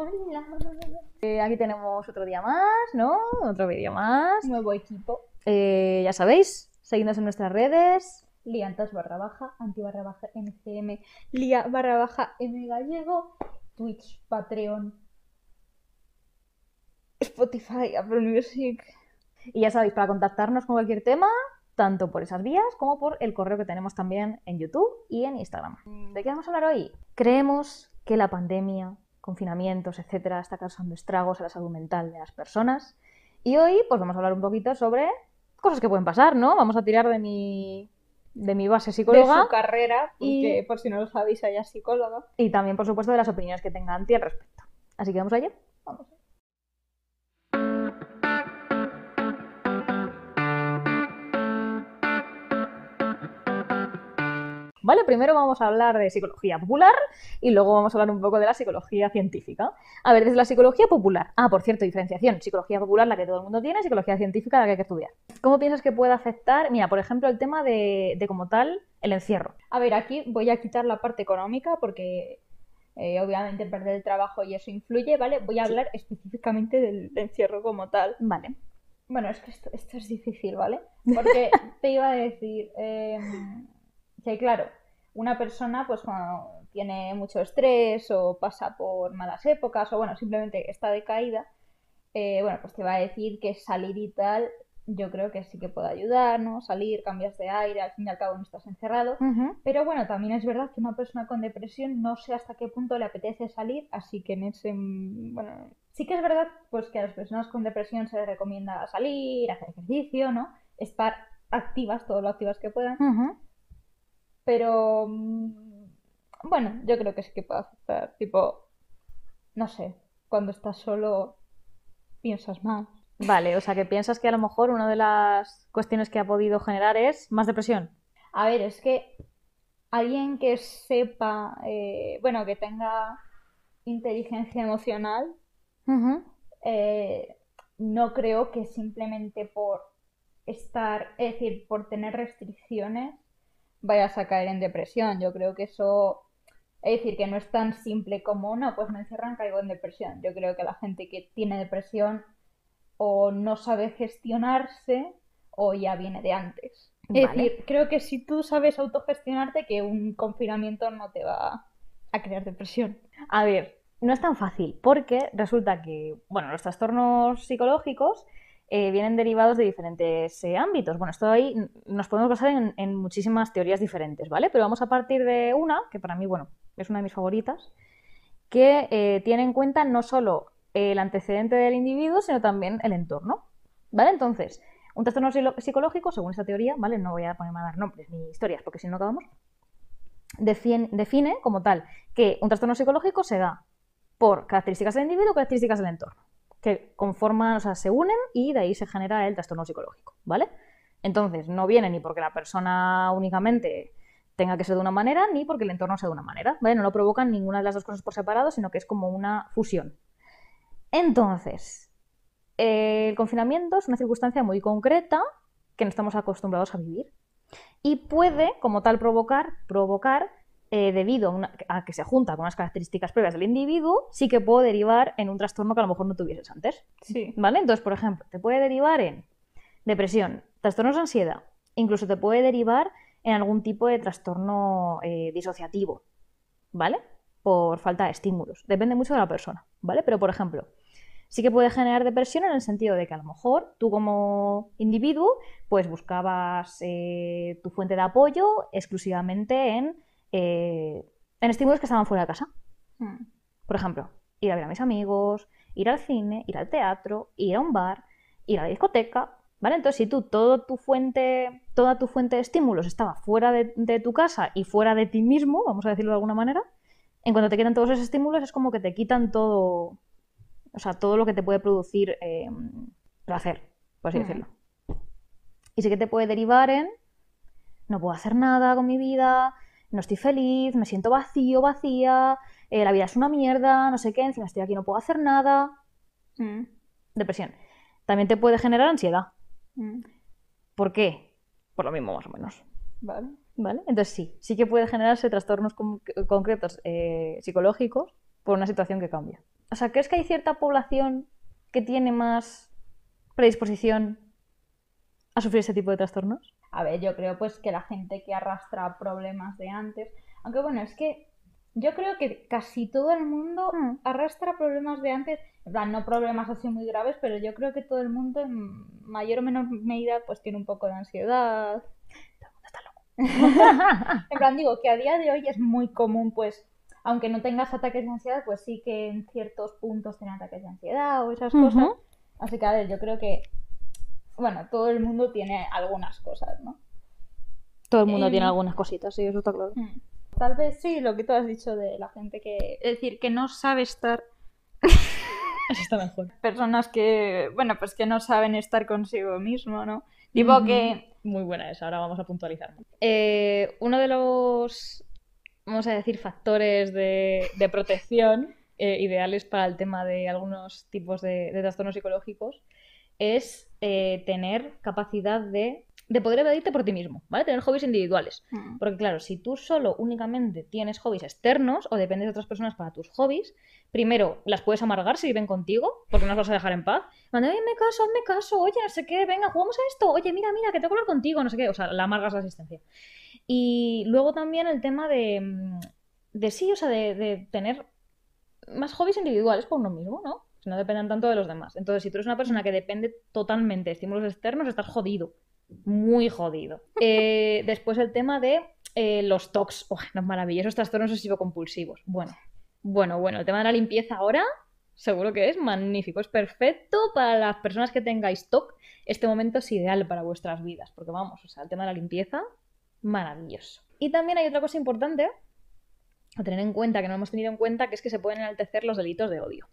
Hola. Eh, aquí tenemos otro día más, ¿no? Otro vídeo más. Nuevo equipo. Eh, ya sabéis, seguidnos en nuestras redes. Liantas barra baja, anti barra baja MCM, Lia barra baja M gallego, Twitch, Patreon, Spotify, Apple Music. Y ya sabéis, para contactarnos con cualquier tema, tanto por esas vías como por el correo que tenemos también en YouTube y en Instagram. ¿De qué vamos a hablar hoy? Creemos que la pandemia, confinamientos, etcétera, está causando estragos a la salud mental de las personas. Y hoy, pues vamos a hablar un poquito sobre cosas que pueden pasar, ¿no? Vamos a tirar de mi, de mi base De psicóloga su carrera, y- porque por si no lo sabéis, ella es psicóloga. y también, por supuesto, de las opiniones que tenga Anti al respecto. Así que vamos allá. Vamos. Vale, primero vamos a hablar de psicología popular y luego vamos a hablar un poco de la psicología científica. A ver, desde la psicología popular. Ah, por cierto, diferenciación. Psicología popular, la que todo el mundo tiene, psicología científica, la que hay que estudiar. ¿Cómo piensas que puede afectar? Mira, por ejemplo, el tema de, de como tal, el encierro. A ver, aquí voy a quitar la parte económica porque eh, obviamente perder el trabajo y eso influye, ¿vale? Voy a Sí. hablar específicamente del encierro como tal. Vale. Bueno, es que esto, esto es difícil, ¿vale? Porque te iba a decir em, que, claro, una persona, pues cuando tiene mucho estrés o pasa por malas épocas o, bueno, simplemente está decaída, eh, bueno, pues te va a decir que salir y tal, yo creo que sí que puede ayudar, ¿no? Salir, cambias de aire, al fin y al cabo no estás encerrado. Pero bueno, también es verdad que una persona con depresión no sé hasta qué punto le apetece salir, así que en ese, bueno, sí que es verdad pues que a las personas con depresión se les recomienda salir, hacer ejercicio, ¿no? Estar activas, todo lo activas que puedan. Pero mm, bueno, yo creo que sí que puede afectar, tipo, no sé, cuando estás solo piensas más. Vale, o sea que piensas que a lo mejor una de las cuestiones que ha podido generar es más depresión. A ver, es que alguien que sepa, eh, bueno, que tenga inteligencia emocional, eh, no creo que simplemente por estar, es decir, por tener restricciones, vayas a caer en depresión. Yo creo que eso, es decir, que no es tan simple como, no, pues me encierran, caigo en depresión. Yo creo que la gente que tiene depresión o no sabe gestionarse o ya viene de antes. Es decir, creo que si tú sabes autogestionarte, que un confinamiento no te va a crear depresión. A ver, no es tan fácil, porque resulta que, bueno, los trastornos psicológicos eh, vienen derivados de diferentes eh, ámbitos. Bueno, esto ahí nos podemos basar en, muchísimas teorías diferentes, ¿vale? Pero vamos a partir de una, que para mí, bueno, es una de mis favoritas, que eh, tiene en cuenta no solo el antecedente del individuo, sino también el entorno, ¿vale? Entonces, un trastorno psicológico, según esta teoría, ¿vale? No voy a ponerme a dar nombres ni historias, porque si no acabamos, define, define como tal que un trastorno psicológico se da por características del individuo o características del entorno, que conforman, o sea, se unen y de ahí se genera el trastorno psicológico, ¿vale? Entonces, no viene ni porque la persona únicamente tenga que ser de una manera, ni porque el entorno sea de una manera, ¿vale? No lo provocan ninguna de las dos cosas por separado, sino que es como una fusión. Entonces, el confinamiento es una circunstancia muy concreta que no estamos acostumbrados a vivir y puede, como tal, provocar, provocar eh, debido a, una- a que se junta con unas características previas del individuo, sí que puede derivar en un trastorno que a lo mejor no tuvieses antes. Sí. ¿Vale? Entonces, por ejemplo, te puede derivar en depresión, trastornos de ansiedad, incluso te puede derivar en algún tipo de trastorno eh, disociativo, ¿vale? Por falta de estímulos. Depende mucho de la persona, ¿vale? Pero, por ejemplo, sí que puede generar depresión en el sentido de que a lo mejor tú como individuo pues buscabas eh, tu fuente de apoyo exclusivamente en, eh, en estímulos que estaban fuera de casa. Mm. Por ejemplo, ir a ver a mis amigos, ir al cine, ir al teatro, ir a un bar, ir a la discoteca, ¿vale? Entonces, si tú todo tu fuente, toda tu fuente de estímulos estaba fuera de, de tu casa y fuera de ti mismo, vamos a decirlo de alguna manera, en cuanto te quitan todos esos estímulos es como que te quitan todo, o sea, todo lo que te puede producir eh, placer, por así Ujú. decirlo. Y sí que te puede derivar en no puedo hacer nada con mi vida, no estoy feliz, me siento vacío, vacía, eh, la vida es una mierda, no sé qué, encima estoy aquí, no puedo hacer nada. Mm. Depresión. También te puede generar ansiedad. Mm. ¿Por qué? Por lo mismo, más o menos. Vale. ¿Vale? Entonces sí, sí que puede generarse trastornos con- concretos eh, psicológicos por una situación que cambia. O sea, ¿crees que hay cierta población que tiene más predisposición a sufrir ese tipo de trastornos? A ver, yo creo pues que la gente que arrastra problemas de antes, aunque bueno, es que yo creo que casi todo el mundo Mm. arrastra problemas de antes, en plan, no problemas así muy graves, pero yo creo que todo el mundo en mayor o menor medida pues tiene un poco de ansiedad. Todo el mundo está loco. En plan, digo que a día de hoy es muy común pues, aunque no tengas ataques de ansiedad, pues sí que en ciertos puntos tienen ataques de ansiedad o esas cosas. Así que a ver, yo creo que, bueno, todo el mundo tiene algunas cosas, ¿no? Todo el mundo Em, tiene algunas cositas, sí, eso está claro. Mm. Tal vez sí, lo que tú has dicho de la gente que, es decir, que no sabe estar, Eso está mejor. personas que, bueno, pues que no saben estar consigo mismo, ¿no? Tipo que, Muy buena esa, ahora vamos a puntualizar. Eh, uno de los, vamos a decir, factores de, de protección eh, ideales para el tema de algunos tipos de, de trastornos psicológicos es eh, tener capacidad de, de poder evadirte por ti mismo, ¿vale? Tener hobbies individuales. mm, Porque claro, si tú solo únicamente tienes hobbies externos o dependes de otras personas para tus hobbies, primero las puedes amargar si viven contigo, porque no las vas a dejar en paz. Manda, me caso, hazme caso, oye, no sé qué, venga, jugamos a esto, oye, mira, mira, que tengo que hablar contigo, no sé qué, o sea, la amargas la asistencia. Y luego también el tema de, mm, de sí, o sea, de, de tener más hobbies individuales por uno mismo, ¿no? No dependan tanto de los demás. Entonces, si tú eres una persona que depende totalmente de estímulos externos, estás jodido. Muy jodido. Eh, después el tema de eh, los TOCs. Oh, los maravillosos trastornos obsesivo-compulsivos. Bueno, bueno, bueno. El tema de la limpieza ahora, seguro que es magnífico. Es perfecto para las personas que tengáis TOC. Este momento es ideal para vuestras vidas. Porque vamos, o sea, el tema de la limpieza, maravilloso. Y también hay otra cosa importante a tener en cuenta, que no hemos tenido en cuenta, que es que se pueden enaltecer los delitos de odio.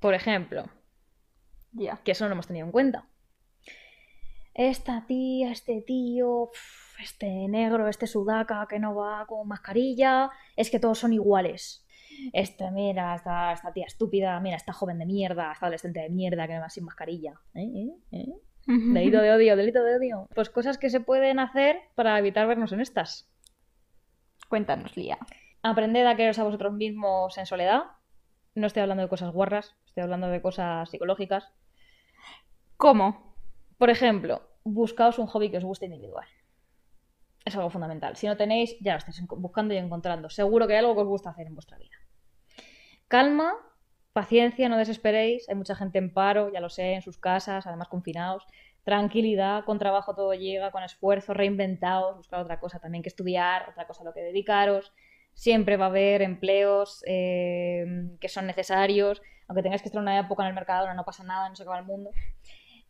Por ejemplo, ya. que eso no lo hemos tenido en cuenta. Esta tía, este tío, este negro, este sudaca que no va con mascarilla, es que todos son iguales. Este, mira, esta, esta tía estúpida, mira, esta joven de mierda, esta adolescente de mierda que no va sin mascarilla. ¿Eh? ¿Eh? ¿Eh? Delito de odio, delito de odio. Pues cosas que se pueden hacer para evitar vernos en estas. Cuéntanos, Lía. Aprended a quereros a vosotros mismos en soledad. No estoy hablando de cosas guarras, estoy hablando de cosas psicológicas. ¿Cómo? Por ejemplo, buscaos un hobby que os guste individual. Es algo fundamental. Si no tenéis, ya lo estáis buscando y encontrando. Seguro que hay algo que os gusta hacer en vuestra vida. Calma, paciencia, no desesperéis. Hay mucha gente en paro, ya lo sé, en sus casas, además confinados. Tranquilidad, con trabajo todo llega, con esfuerzo, reinventaos, buscar otra cosa también que estudiar, otra cosa a lo que dedicaros. Siempre va a haber empleos eh, que son necesarios, aunque tengáis que estar una época en el mercado, no pasa nada, no se acaba el mundo.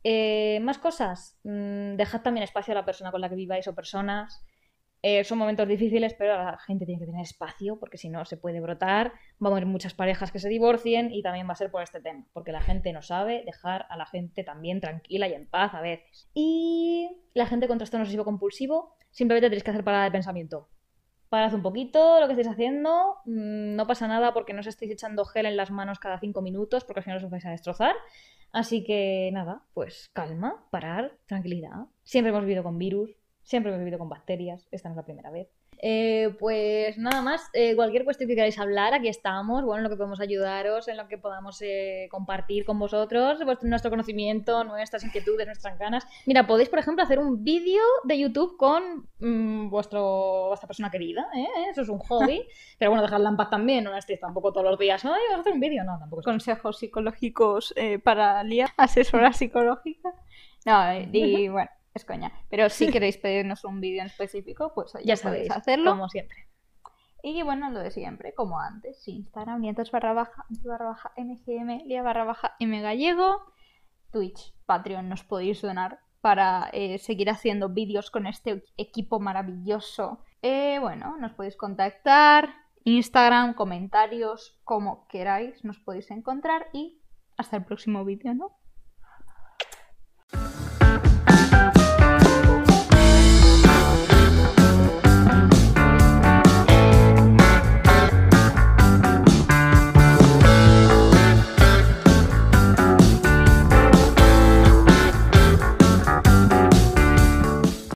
Eh, más cosas. Mm, dejad también espacio a la persona con la que viváis o personas. Eh, son momentos difíciles, pero la gente tiene que tener espacio porque si no se puede brotar. Va a haber muchas parejas que se divorcien y también va a ser por este tema, porque la gente no sabe dejar a la gente también tranquila y en paz a veces. Y la gente con trastorno obsesivo compulsivo, simplemente tenéis que hacer parada de pensamiento. Parad un poquito lo que estáis haciendo, mm, no pasa nada porque no os estáis echando gel en las manos cada cinco minutos porque al final os vais a destrozar. Así que nada, pues calma, parar, tranquilidad. Siempre hemos vivido con virus, siempre hemos vivido con bacterias, esta no es la primera vez. Eh, pues nada más, eh, cualquier cuestión que queráis hablar, aquí estamos, bueno, en lo que podemos ayudaros, en lo que podamos eh, compartir con vosotros, vuestro- nuestro conocimiento, nuestras inquietudes, nuestras ganas. Mira, podéis, por ejemplo, hacer un vídeo de YouTube con mm, vuestro, vuestra persona querida, ¿eh? Eso es un hobby, pero bueno, dejadla en paz también, no estéis tampoco todos los días, ay, vamos a hacer un vídeo, no, tampoco Consejos psicológicos eh, para Lía, asesora psicológica. No, y bueno, es coña. Pero si queréis pedirnos un vídeo en específico, pues ya ya sabéis, podéis hacerlo. como siempre. Y bueno, lo de siempre, como antes, Instagram, nietos barra baja, barra baja, mgm, lía barra baja, mgallego, Twitch, Patreon, nos podéis donar para eh, seguir haciendo vídeos con este equipo maravilloso. Eh, bueno, nos podéis contactar, Instagram, comentarios, como queráis, nos podéis encontrar y hasta el próximo vídeo, ¿no?